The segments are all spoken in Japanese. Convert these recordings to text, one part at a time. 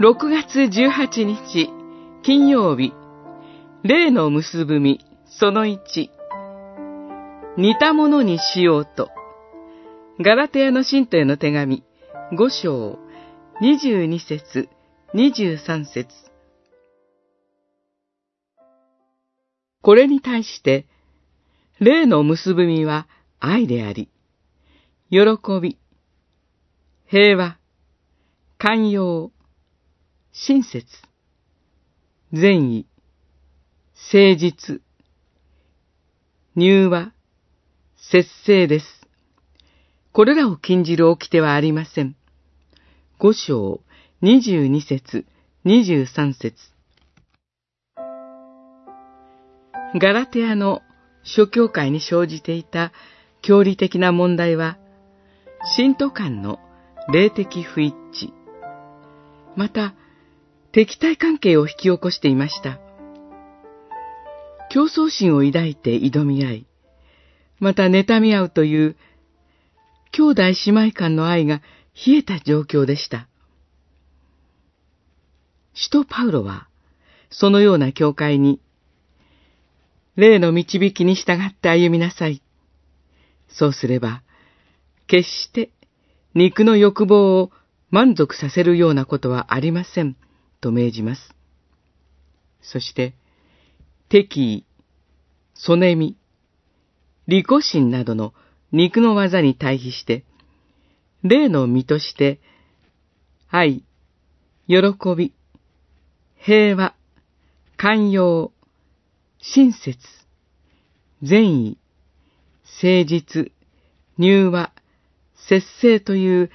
6月18日金曜日。例の結ぶみその1似たものにしようと。ガラテヤの信徒への手紙5章22節23節。これに対して、例の結ぶみは愛であり、喜び、平和、寛容、親切、善意、誠実、入和、節制です。これらを禁じる掟はありません。五章、二十二節、二十三節。ガラテアの諸教会に生じていた教理的な問題は、信徒間の霊的不一致、また、敵対関係を引き起こしていました。競争心を抱いて挑み合い、また妬み合うという兄弟姉妹間の愛が冷えた状況でした。使徒パウロは、そのような教会に、霊の導きに従って歩みなさい。そうすれば、決して肉の欲望を満足させるようなことはありません、と命じます。そして、敵意、そねみ、利己心などの肉の技に対比して、霊の身として、愛、喜び、平和、寛容、親切、善意、誠実、入和、節制という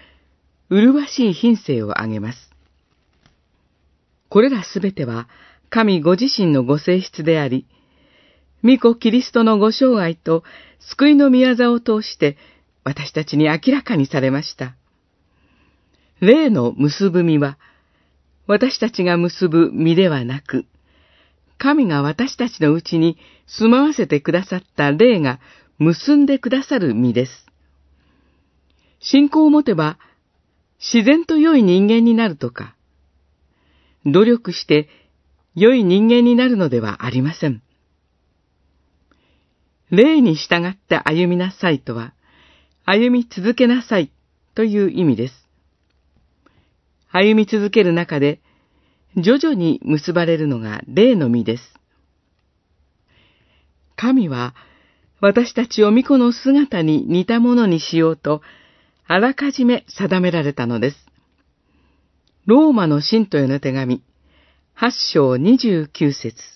麗しい品性を挙げます。これらすべては神ご自身のご性質であり、御子キリストのご生涯と救いの宮座を通して私たちに明らかにされました。霊の結ぶ実は、私たちが結ぶ実ではなく、神が私たちのうちに住まわせてくださった霊が結んでくださる実です。信仰を持てば自然と良い人間になるとか、努力して良い人間になるのではありません。霊に従って歩みなさいとは、歩み続けなさいという意味です。歩み続ける中で、徐々に結ばれるのが霊の実です。神は、私たちを巫女の姿に似たものにしようと、あらかじめ定められたのです。ローマの信徒への手紙、八章二十九節。